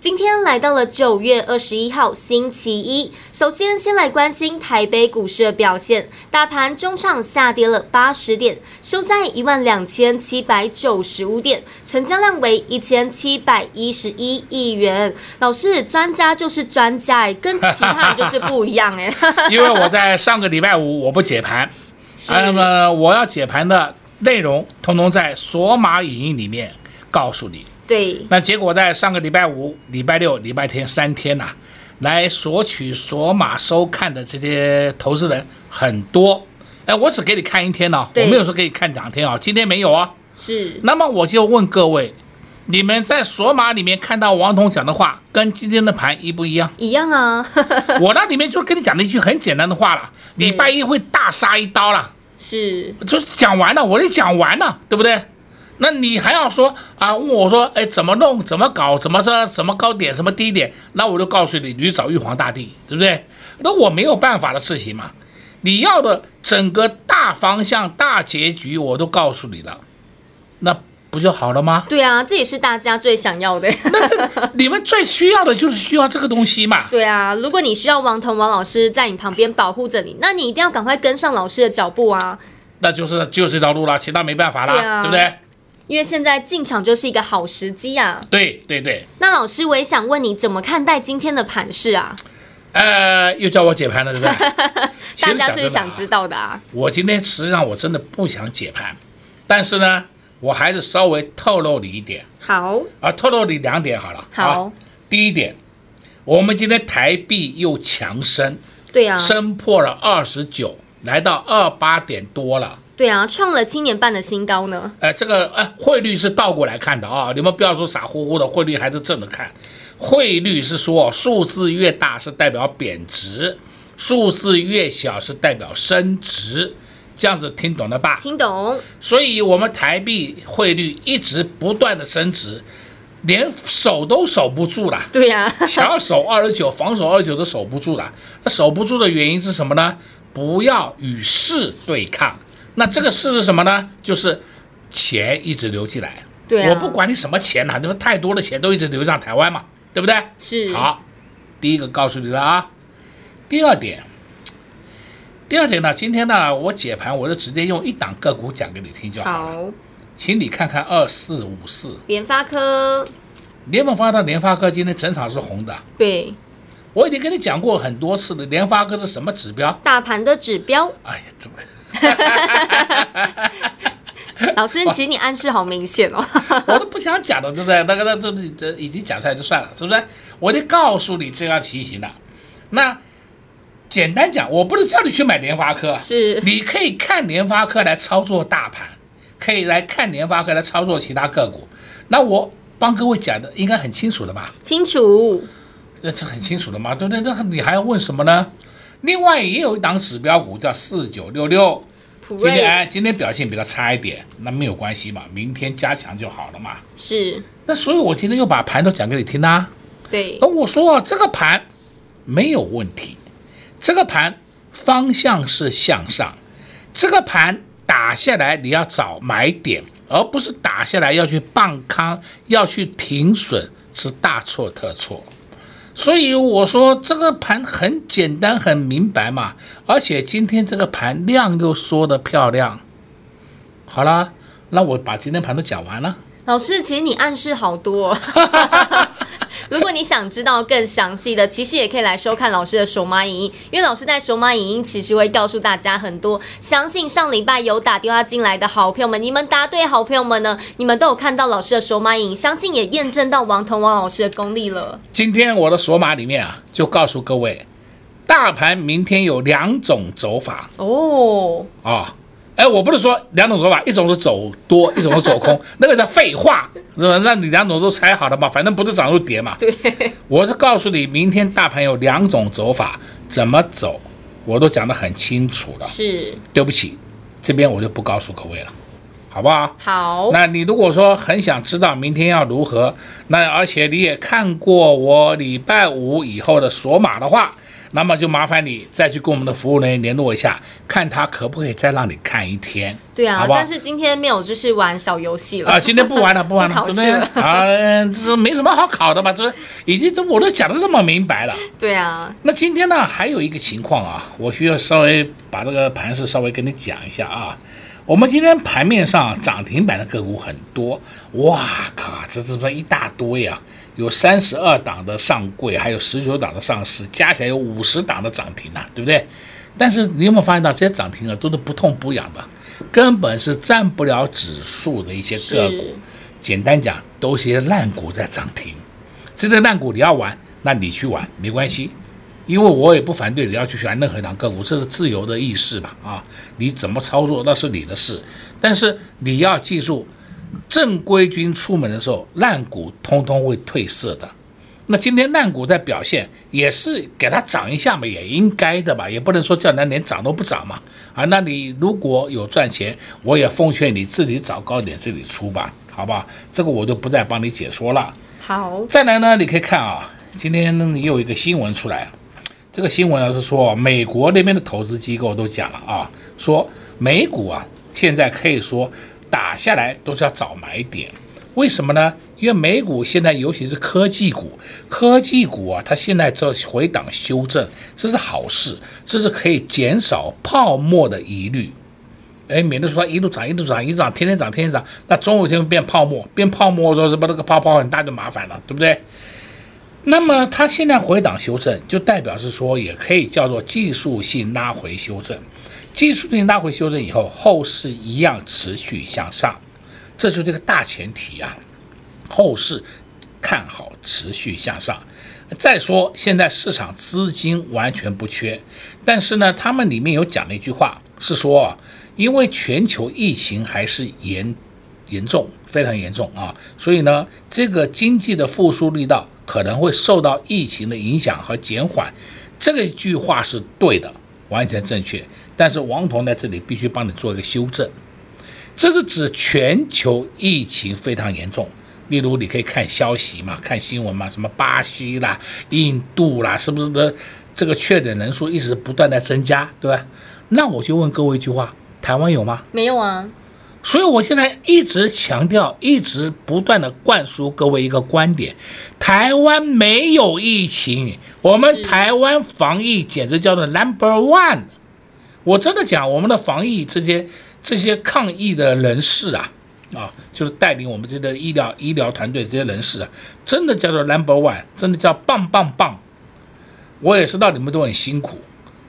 今天来到了九月二十一号星期一，首先先来关心台北股市的表现，大盘中场下跌了八十点，收在一万两千七百九十五点，成交量为一千七百一十一亿元。老师，专家就是专家，跟其他人就是不一样哎。因为我在上个礼拜五我不解盘，那么我要解盘的内容，通通在索马影音里面告诉你。对，那结果在上个礼拜五、礼拜六、礼拜天三天呐、啊，来索取索马收看的这些投资人很多。哎，我只给你看一天哦，我没有说给你看两天啊、哦，今天没有啊。是。那么我就问各位，你们在索马里面看到王彤讲的话，跟今天的盘一不一样？一样啊。我那里面就跟你讲了一句很简单的话了，礼拜一会大杀一刀了。是。就讲完了，我就讲完了，对不对？那你还要说啊？问我说，哎，怎么弄？怎么搞？怎么说？什么高点？什么低点？那我就告诉你，你去找玉皇大帝，对不对？那我没有办法的事情嘛。你要的整个大方向、大结局，我都告诉你了，那不就好了吗？对啊，这也是大家最想要的。那 你们最需要的就是需要这个东西嘛。对啊，如果你需要王彤王老师在你旁边保护着你，那你一定要赶快跟上老师的脚步啊。那就是就是这条路了，其他没办法了，对啊，对不对？因为现在进场就是一个好时机啊！对对对。那老师，我也想问你，怎么看待今天的盘势啊？呃，又叫我解盘了，是不对？大家是想知道的啊。我今天实际上我真的不想解盘，但是呢，我还是稍微透露你一点。好。啊，透露你两点好了。好。啊，第一点，我们今天台币又强升。对啊。升破了二十九，来到二八点多了。对啊，创了七年半的新高呢。哎，这个哎，汇率是倒过来看的啊，你们不要说傻乎乎的，汇率还是正着看。汇率是说数字越大是代表贬值，数字越小是代表升值，这样子听懂了吧？听懂。所以我们台币汇率一直不断的升值，连守都守不住了。对呀、啊，想要守二十九，防守二十九都守不住了。那守不住的原因是什么呢？不要与势对抗。那这个事是什么呢？就是钱一直流进来，对、啊，我不管你什么钱呐、啊，那么太多的钱都一直流向台湾嘛，对不对？是。好，第一个告诉你了啊。第二点，第二点呢，今天呢，我解盘我就直接用一档个股讲给你听就好了。好，请你看看二四五四，联发科。联盟发科的联发科今天整场是红的。对。我已经跟你讲过很多次了，联发科是什么指标？大盘的指标。哎呀，这个。老师，其实你暗示好明显哦。我都不想讲的，对不对？那个，那这这已经讲出来就算了，是不是？我就告诉你这样情形的。那简单讲，我不是叫你去买联发科，是你可以看联发科来操作大盘，可以来看联发科来操作其他个股。那我帮各位讲的应该很清楚的吧？清楚，那这很清楚的嘛，对不对？那你还要问什么呢？另外也有一档指标股叫四九六六，今天哎，今天表现比较差一点，那没有关系嘛，明天加强就好了嘛。是。那所以我今天又把盘都讲给你听啦、啊。对。那我说啊，这个盘没有问题，这个盘方向是向上，这个盘打下来你要找买点，而不是打下来要去放空，要去停损，是大错特错。所以我说这个盘很简单很明白嘛，而且今天这个盘量又缩得漂亮。好了，那我把今天盘都讲完了。老师，其实你暗示好多。如果你想知道更详细的，其实也可以来收看老师的手马影音，因为老师在手马影音其实会告诉大家很多。相信上礼拜有打电话进来的好朋友们，你们答对，好朋友们呢，你们都有看到老师的手马影，相信也验证到王彤王老师的功力了。今天我的索马里面啊，就告诉各位，大盘明天有两种走法哦啊。哎，我不是说两种走法，一种是走多，一种是走空，那个叫废话，是吧？那你两种都猜好了嘛？反正不是涨就跌嘛。对，我是告诉你，明天大盘有两种走法，怎么走，我都讲得很清楚了。是，对不起，这边我就不告诉各位了，好不好？好。那你如果说很想知道明天要如何，那而且你也看过我礼拜五以后的锁码的话。那么就麻烦你再去跟我们的服务人员联络一下，看他可不可以再让你看一天。对啊，好好？但是今天没有，就是玩小游戏了啊。今天不玩了，不玩了，准备啊，这没什么好考的吧？这已经都我都讲的那么明白了。对啊。那今天呢，还有一个情况啊，我需要稍微把这个盘势稍微跟你讲一下啊。我们今天盘面上涨停板的个股很多，哇靠，这这这一大堆啊！有三十二档的上柜，还有十九档的上市，加起来有五十档的涨停啊，对不对？但是你有没有发现到这些涨停啊，都是不痛不痒的，根本是占不了指数的一些个股。简单讲，都是些烂股在涨停。这些烂股你要玩，那你去玩没关系，因为我也不反对你要去选任何一档个股，这是自由的意识吧？啊，你怎么操作那是你的事，但是你要记住。正规军出门的时候，烂股通通会褪色的。那今天烂股在表现，也是给它涨一下嘛，也应该的吧，也不能说叫它连涨都不涨嘛。啊，那你如果有赚钱，我也奉劝你自己找高点这里出吧，好吧？这个我就不再帮你解说了。好，再来呢，你可以看啊，今天呢也有一个新闻出来，这个新闻呢是说美国那边的投资机构都讲了啊，说美股啊现在可以说。打下来都是要找买点，为什么呢？因为美股现在尤其是科技股，科技股啊，它现在做回档修正，这是好事，这是可以减少泡沫的疑虑，哎，免得说一路涨一路涨一路涨，天天涨天天涨，那总有一天会变泡沫，变泡沫的时候是不那个泡泡很大就麻烦了，对不对？那么它现在回档修正，就代表是说也可以叫做技术性拉回修正。技术性拉回修正以后，后市一样持续向上，这就是这个大前提啊。后市看好，持续向上。再说，现在市场资金完全不缺，但是呢，他们里面有讲了一句话，是说，因为全球疫情还是严严重，非常严重啊，所以呢，这个经济的复苏力道可能会受到疫情的影响和减缓。这个句话是对的。完全正确，但是王彤在这里必须帮你做一个修正，这是指全球疫情非常严重。例如，你可以看消息嘛，看新闻嘛，什么巴西啦、印度啦，是不是的？这个确诊人数一直不断在增加，对吧？那我就问各位一句话：台湾有吗？没有啊。所以我现在一直强调，一直不断的灌输各位一个观点：台湾没有疫情，我们台湾防疫简直叫做 number one。我真的讲，我们的防疫这些这些抗疫的人士啊，啊，就是带领我们这个医疗医疗团队这些人士啊，真的叫做 number one，真的叫棒棒棒。我也知道你们都很辛苦，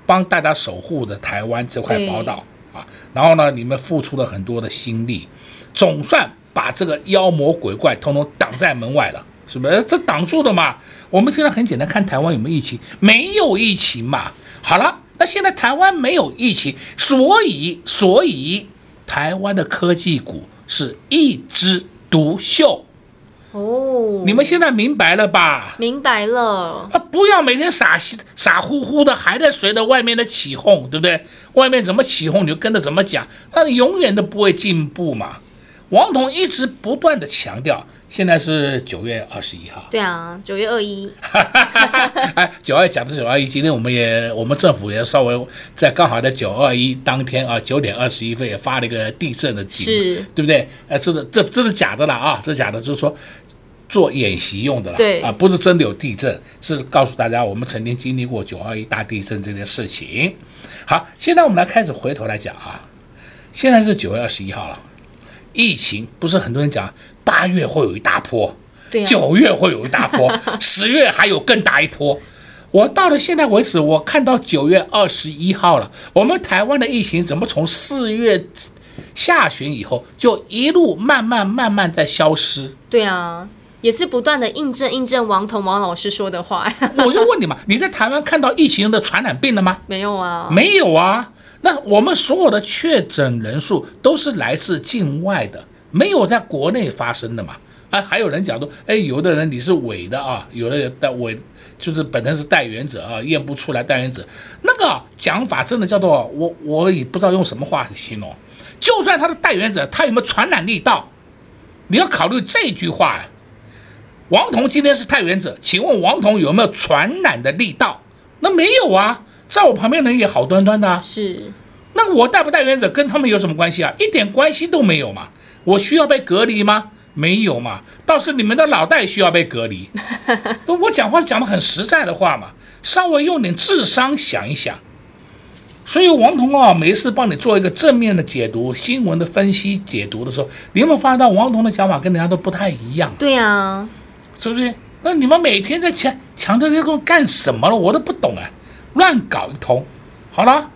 帮大家守护着台湾这块宝岛。啊，然后呢，你们付出了很多的心力，总算把这个妖魔鬼怪通通挡在门外了，是不是？这挡住的嘛。我们现在很简单，看台湾有没有疫情，没有疫情嘛。好了，那现在台湾没有疫情，所以所以台湾的科技股是一枝独秀。哦，你们现在明白了吧？明白了。啊，不要每天傻傻乎乎的，还在随着外面的起哄，对不对？外面怎么起哄，你就跟着怎么讲，那你永远都不会进步嘛。王彤一直不断的强调，现在是九月二十一号。对啊，九月二一。哎，九二讲的九二一，今天我们也我们政府也稍微在刚好在九二一当天啊，九点二十一分也发了一个地震的警，是，对不对？哎，这是这这是假的了啊，这是假的，就是说。做演习用的了，对啊，不是真的有地震，是告诉大家我们曾经经历过九二一大地震这件事情。好，现在我们来开始回头来讲啊，现在是九月二十一号了，疫情不是很多人讲八月会有一大波，九月会有一大波，十月还有更大一波。我到了现在为止，我看到九月二十一号了，我们台湾的疫情怎么从四月下旬以后就一路慢慢慢慢在消失？对啊。也是不断的印证印证王彤王老师说的话。我就问你嘛，你在台湾看到疫情的传染病了吗？没有啊，没有啊。那我们所有的确诊人数都是来自境外的，没有在国内发生的嘛。啊，还有人讲说，哎，有的人你是伪的啊，有的人带伪，就是本身是带原者啊，验不出来带原者，那个讲法真的叫做我我也不知道用什么话去形容。就算他是带原者，他有没有传染力道？你要考虑这句话。啊王彤今天是带原者，请问王彤有没有传染的力道？那没有啊，在我旁边的人也好端端的啊。是，那我带不带原者跟他们有什么关系啊？一点关系都没有嘛。我需要被隔离吗？没有嘛，倒是你们的脑袋需要被隔离。我讲话讲的很实在的话嘛，稍微用点智商想一想。所以王彤啊，没事帮你做一个正面的解读、新闻的分析解读的时候，你有没有发现到王彤的想法跟人家都不太一样？对啊，是不是？那你们每天在强强调这个干什么了？我都不懂啊，乱搞一通。好了。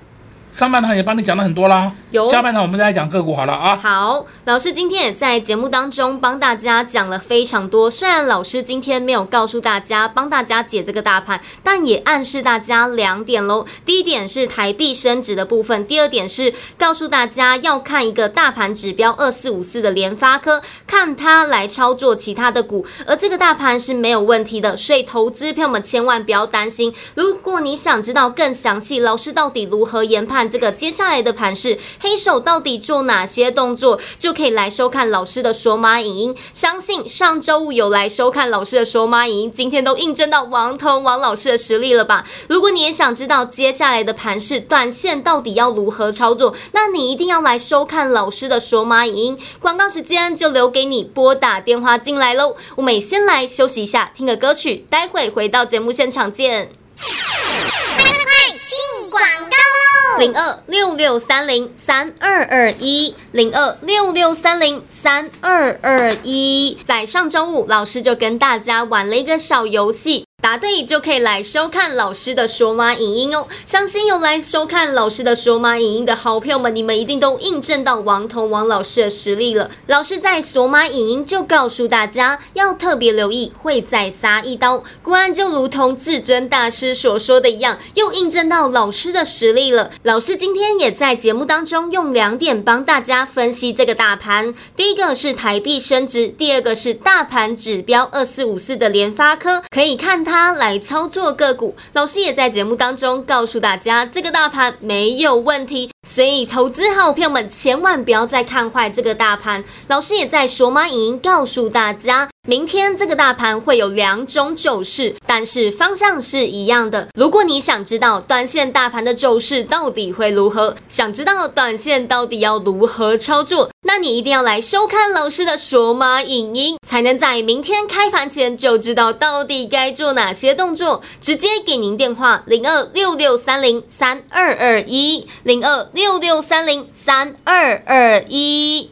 上半场也帮你讲了很多啦，有下半场我们再来讲个股好了啊。好，老师今天也在节目当中帮大家讲了非常多。虽然老师今天没有告诉大家帮大家解这个大盘，但也暗示大家两点喽。第一点是台币升值的部分，第二点是告诉大家要看一个大盘指标二四五四的联发科，看它来操作其他的股。而这个大盘是没有问题的，所以投资朋友们千万不要担心。如果你想知道更详细，老师到底如何研判？这个接下来的盘势，黑手到底做哪些动作，就可以来收看老师的索马影音。相信上周五有来收看老师的索马影音，今天都印证到王彤王老师的实力了吧？如果你也想知道接下来的盘势，短线到底要如何操作，那你一定要来收看老师的索马影音。广告时间就留给你拨打电话进来喽。我们先来休息一下，听个歌曲，待会回到节目现场见。快快进广告。零二六六三零三二二一，零二六六三零三二二一，在上周五，老师就跟大家玩了一个小游戏。答对就可以来收看老师的说马影音哦！相信有来收看老师的说马影音的好朋友们，你们一定都印证到王彤王老师的实力了。老师在索马影音就告诉大家，要特别留意，会再杀一刀。果然就如同至尊大师所说的一样，又印证到老师的实力了。老师今天也在节目当中用两点帮大家分析这个大盘：第一个是台币升值，第二个是大盘指标二四五四的联发科，可以看它。他来操作个股，老师也在节目当中告诉大家，这个大盘没有问题，所以投资好朋友们千万不要再看坏这个大盘。老师也在索马影音告诉大家。明天这个大盘会有两种走势，但是方向是一样的。如果你想知道短线大盘的走势到底会如何，想知道短线到底要如何操作，那你一定要来收看老师的索马影音，才能在明天开盘前就知道到底该做哪些动作。直接给您电话零二六六三零三二二一零二六六三零三二二一。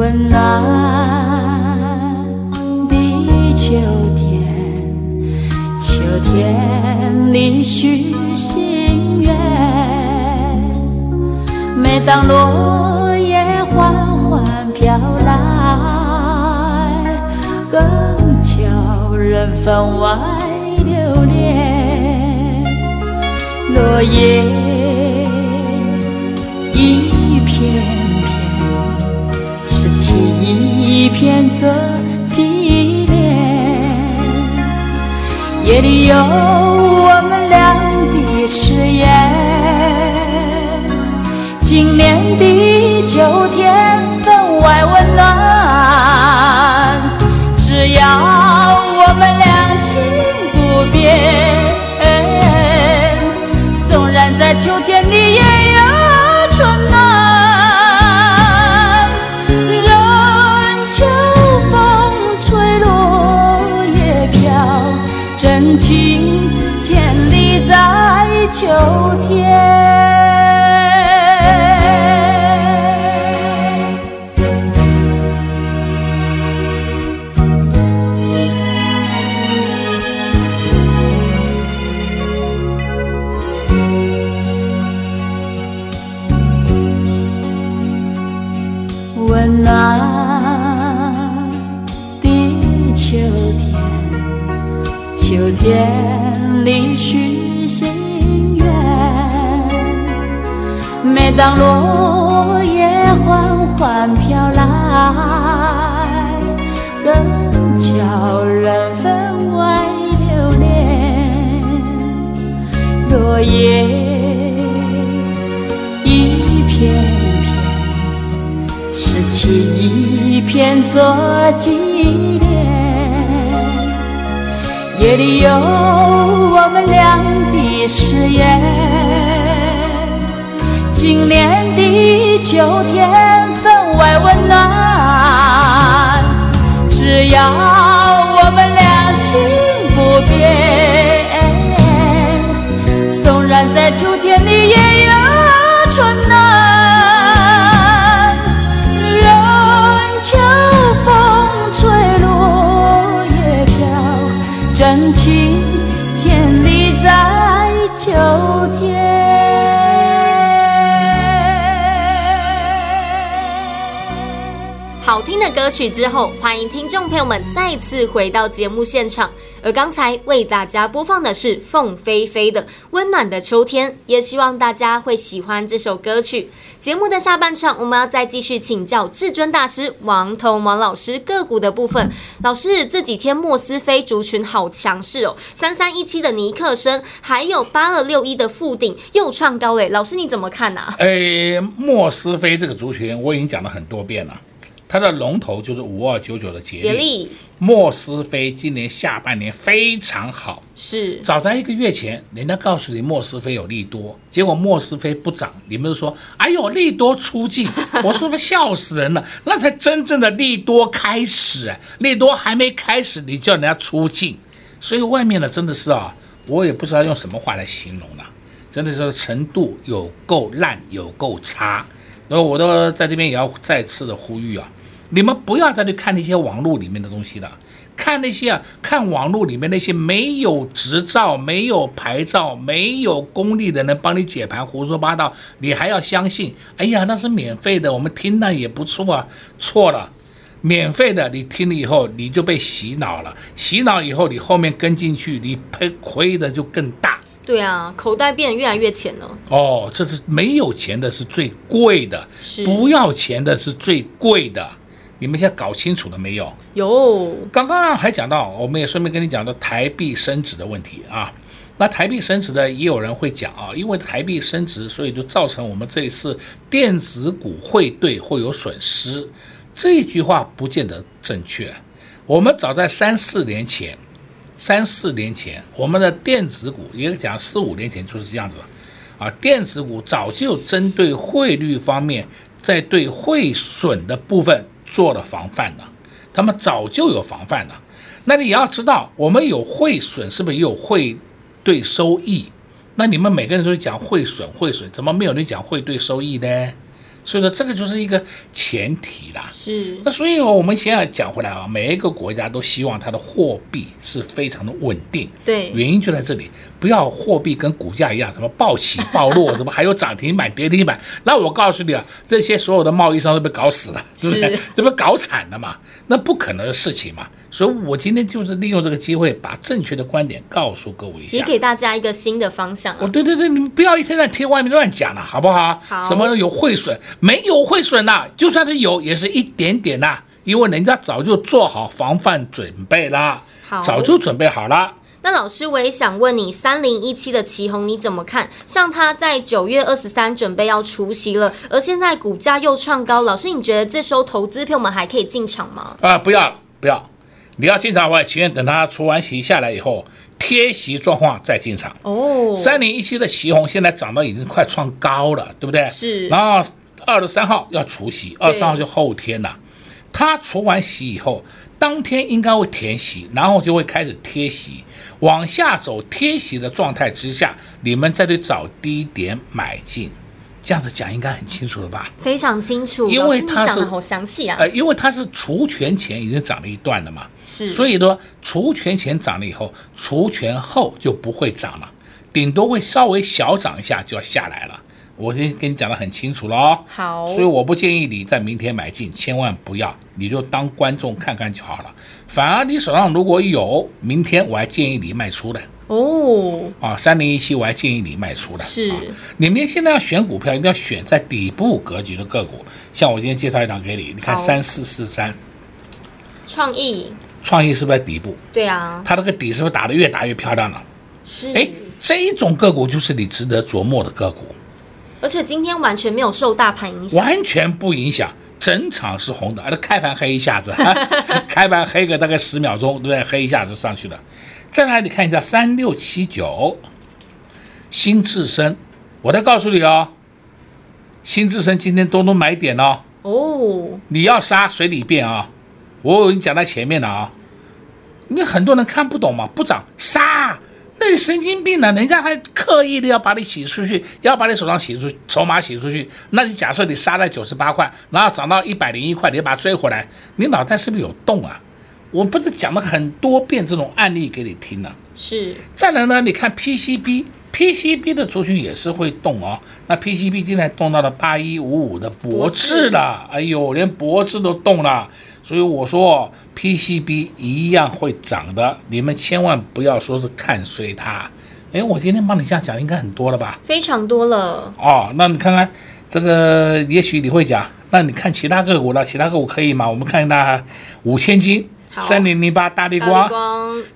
温暖的秋天，秋天里许心愿。每当落叶缓缓飘来，更叫人分外留恋，落叶一片，一片做纪念。夜里有我们俩的誓言，今年的秋天分外温暖。只要我们俩情不变，纵然在秋天的夜秋天。夜里有我们俩的誓言，今年的秋天分外温暖。只要我们俩情不变，纵然在秋天的夜秋天。好听的歌曲之后，欢迎听众朋友们再次回到节目现场。而刚才为大家播放的是凤飞飞的《温暖的秋天》，也希望大家会喜欢这首歌曲。节目的下半场，我们要再继续请教至尊大师王彤王老师个股的部分。老师，这几天莫斯菲族群好强势哦，三三一七的尼克森，还有八二六一的富鼎又创高嘞。老师你怎么看呢、啊？哎，莫斯菲这个族群我已经讲了很多遍了。它的龙头就是五二九九的捷力，捷力莫斯菲今年下半年非常好，是。早在一个月前，人家告诉你莫斯菲有利多，结果莫斯菲不涨，你们就说，哎呦利多出尽，我说不笑死人了，那才真正的利多开始啊，利多还没开始，你叫人家出尽，所以外面的真的是啊，我也不知道用什么话来形容了，真的是程度有够烂，有够差，然后我都在这边也要再次的呼吁啊。你们不要再去看那些网络里面的东西了，看那些啊，看网络里面那些没有执照、没有牌照、没有功力的人帮你解盘，胡说八道，你还要相信？哎呀，那是免费的，我们听了也不错啊。错了，免费的你听了以后你就被洗脑了，洗脑以后你后面跟进去，你赔亏的就更大。对啊，口袋变得越来越浅了。哦，这是没有钱的是最贵的，是不要钱的是最贵的。你们现在搞清楚了没有？有，刚刚还讲到，我们也顺便跟你讲到台币升值的问题啊。那台币升值的也有人会讲啊，因为台币升值，所以就造成我们这一次电子股汇兑会有损失。这一句话不见得正确。我们早在三四年前，三四年前，我们的电子股也讲四五年前就是这样子啊，电子股早就针对汇率方面，在对汇损的部分。做了防范了，他们早就有防范了。那你要知道，我们有汇损，是不是也有汇兑收益？那你们每个人都是讲汇损，汇损，怎么没有人讲汇兑收益呢？所以说这个就是一个前提啦。是。那所以我们先要讲回来啊，每一个国家都希望它的货币是非常的稳定。对。原因就在这里，不要货币跟股价一样，什么暴起暴落，怎么还有涨停板、跌停板？那我告诉你啊，这些所有的贸易商都被搞死了，是不是？这不搞惨了嘛？那不可能的事情嘛。所以我今天就是利用这个机会，把正确的观点告诉各位一下，也给大家一个新的方向啊。哦，对对对，你们不要一天在听外面乱讲了，好不好？好。什么有汇损？没有会损呐，就算是有，也是一点点呐，因为人家早就做好防范准备了，好，早就准备好了。那老师，我也想问你，三零一七的奇红你怎么看？像他在九月二十三准备要除息了，而现在股价又创高，老师你觉得这时候投资票我们还可以进场吗？啊、呃，不要不要，你要进场，我也情愿等他除完息下来以后贴息状况再进场。哦，三零一七的奇红现在涨到已经快创高了，对不对？是。然后二十三号要除息，二十三号就后天了，他除完息以后。当天应该会填息，然后就会开始贴息，往下走贴息的状态之下，你们再去找低点买进，这样子讲应该很清楚了吧？非常清楚，因为它是好详细啊。呃，因为它是除权前已经涨了一段了嘛，是，所以说除权前涨了以后，除权后就不会涨了，顶多会稍微小涨一下就要下来了。我先跟你讲得很清楚了哦，好，所以我不建议你在明天买进，千万不要，你就当观众看看就好了。反而你手上如果有，明天我还建议你卖出的哦。啊，三零一七我还建议你卖出的。是，你们现在要选股票，一定要选在底部格局的个股。像我今天介绍一档给你，你看三四四三，创意，创意是不是在底部？对啊，它这个底是不是打得越打越漂亮了？是，哎，这一种个股就是你值得琢磨的个股。而且今天完全没有受大盘影响，完全不影响，整场是红的，而且开盘黑一下子，开盘黑个大概十秒钟，对不对？黑一下子上去的。再来，你看一下三六七九，新智深，我再告诉你哦，新智深今天多多买点哦。哦，你要杀随你便啊，我已经讲在前面了啊。你很多人看不懂嘛，不涨杀。那你神经病呢、啊？人家还刻意的要把你洗出去，要把你手上洗出筹码洗出去。那你假设你杀在九十八块，然后涨到一百零一块，你把它追回来，你脑袋是不是有洞啊？我不是讲了很多遍这种案例给你听了、啊。是。再来呢，你看 PCB，PCB 的族群也是会动哦。那 PCB 现在动到了八一五五的博智了，哎呦，连博智都动了。所以我说 PCB 一样会涨的，你们千万不要说是看衰它。哎，我今天帮你这样讲应该很多了吧？非常多了。哦，那你看看这个，也许你会讲，那你看其他个股了，其他个股可以吗？我们看那五千金，三零零八大立光，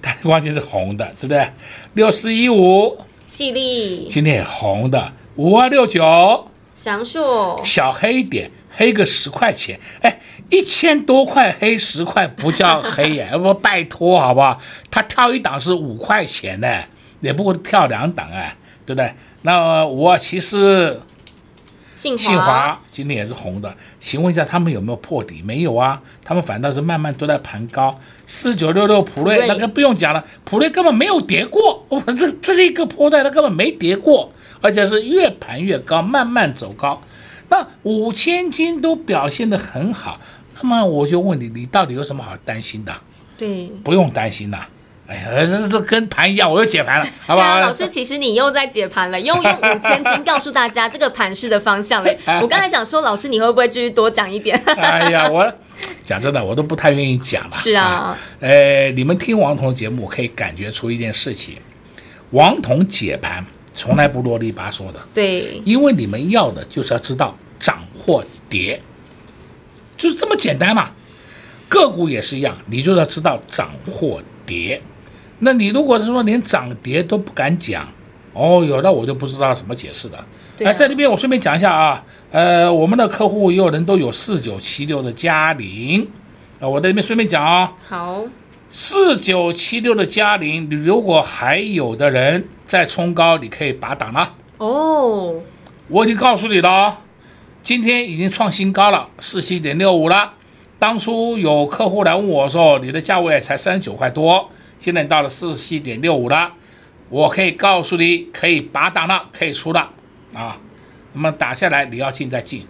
大立光现在是红的，对不对？六四一五，矽力今天也红的，五二六九，祥硕，小黑一点。黑个十块钱，哎，一千多块黑十块不叫黑呀，不拜托好不好？他跳一档是五块钱呢，也不过跳两档哎，对不对？那我其实信信华今天也是红的，请问一下他们有没有破底？没有啊，他们反倒是慢慢都在盘高。四九六六普瑞那个不用讲了，普瑞根本没有跌过，我这这一个波段它根本没跌过，而且是越盘越高，慢慢走高。那五千金都表现得很好，那么我就问你，你到底有什么好担心的？对，不用担心的。哎呀，这这跟盘一样，我又解盘了，好不好？老师，其实你又在解盘了，用用五千金告诉大家这个盘势的方向嘞。我刚才想说，老师你会不会继续多讲一点？哎呀，我讲真的，我都不太愿意讲了。是啊，哎，你们听王彤节目可以感觉出一件事情，王彤解盘。从来不啰里吧嗦的，对，因为你们要的就是要知道涨或跌，就是这么简单嘛。个股也是一样，你就要知道涨或跌。那你如果是说连涨跌都不敢讲，哦，哟，那我就不知道怎么解释了。哎、啊，在这边我顺便讲一下啊，呃，我们的客户也有人都有四九七六的嘉陵，啊，我在这边顺便讲啊。好。四九七六的嘉陵，你如果还有的人在冲高，你可以拔档了。哦，我已经告诉你了，今天已经创新高了，四七点六五了。当初有客户来问我说，你的价位才三十九块多，现在到了四十七点六五了，我可以告诉你，可以拔档了，可以出了啊。那么打下来，你要进再进。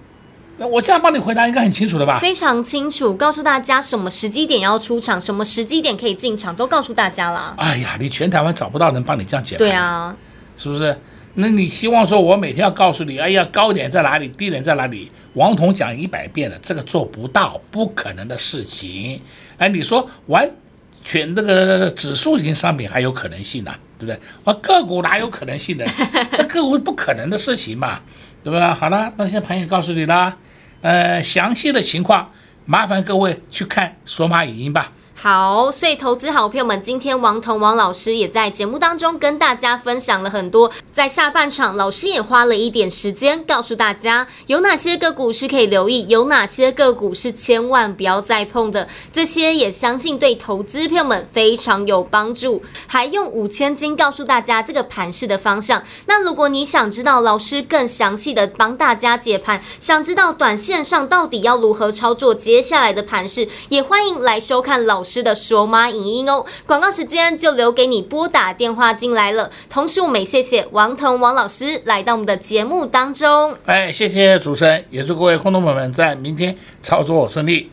那我这样帮你回答应该很清楚了吧？非常清楚，告诉大家什么时机点要出场，什么时机点可以进场，都告诉大家了。哎呀，你全台湾找不到人帮你这样解。对啊，是不是？那你希望说我每天要告诉你，哎呀，高点在哪里，低点在哪里？王彤讲一百遍了，这个做不到，不可能的事情。哎，你说完选那个指数型商品还有可能性呢、对不对？啊个股哪有可能性呢？那个股不可能的事情嘛。对吧？好了，那些朋友告诉你了，呃，详细的情况麻烦各位去看索马影音吧。好，所以投资好朋友们，今天王彤王老师也在节目当中跟大家分享了很多。在下半场，老师也花了一点时间告诉大家有哪些个股是可以留意，有哪些个股是千万不要再碰的。这些也相信对投资朋友们非常有帮助。还用五千金告诉大家这个盘势的方向。那如果你想知道老师更详细的帮大家解盘，想知道短线上到底要如何操作接下来的盘势，也欢迎来收看老师。的索马影音哦，广告时间就留给你拨打电话进来了。同时，我们也谢谢王腾王老师来到我们的节目当中。哎，谢谢主持人，也祝各位空头朋友们在明天操作顺利。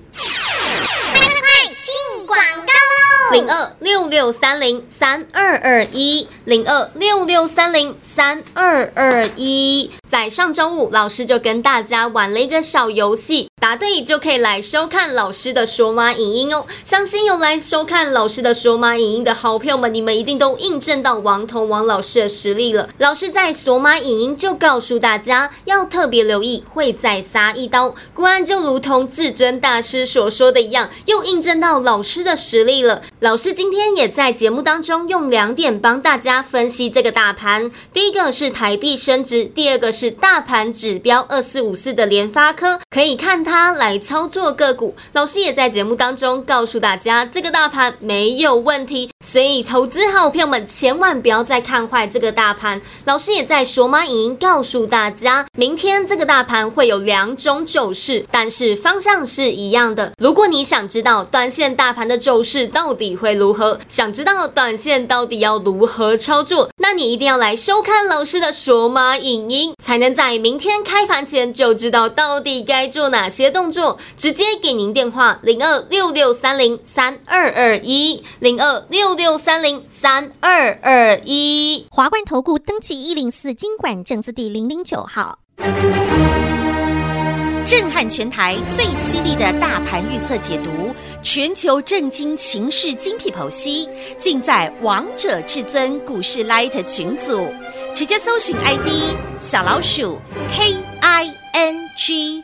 零二六六三零三二二一，零二六六三零三二二一。在上周五，老师就跟大家玩了一个小游戏，答对就可以来收看老师的索马影音哦。相信有来收看老师的索马影音的好朋友们，你们一定都印证到王彤王老师的实力了。老师在索马影音就告诉大家，要特别留意会再杀一刀。果然就如同至尊大师所说的一样，又印证到老师的实力了。老师今天也在节目当中用两点帮大家分析这个大盘，第一个是台币升值，第二个是大盘指标二四五四的联发科，可以看它他来操作个股。老师也在节目当中告诉大家，这个大盘没有问题，所以投资好朋友们千万不要再看坏这个大盘。老师也在索马影音告诉大家，明天这个大盘会有两种走势，但是方向是一样的。如果你想知道短线大盘的走势到底，会如何？想知道短线到底要如何操作？那你一定要来收看老师的索马影音，才能在明天开盘前就知道到底该做哪些动作。直接给您电话零二六六三零三二二一零二六六三零三二二一。华冠投顾登记一零四金管证字第零零九号。震撼全台最犀利的大盘预测解读，全球震惊情势精辟剖析，尽在王者至尊股市 Light 群组。直接搜寻 ID 小老鼠 K I N G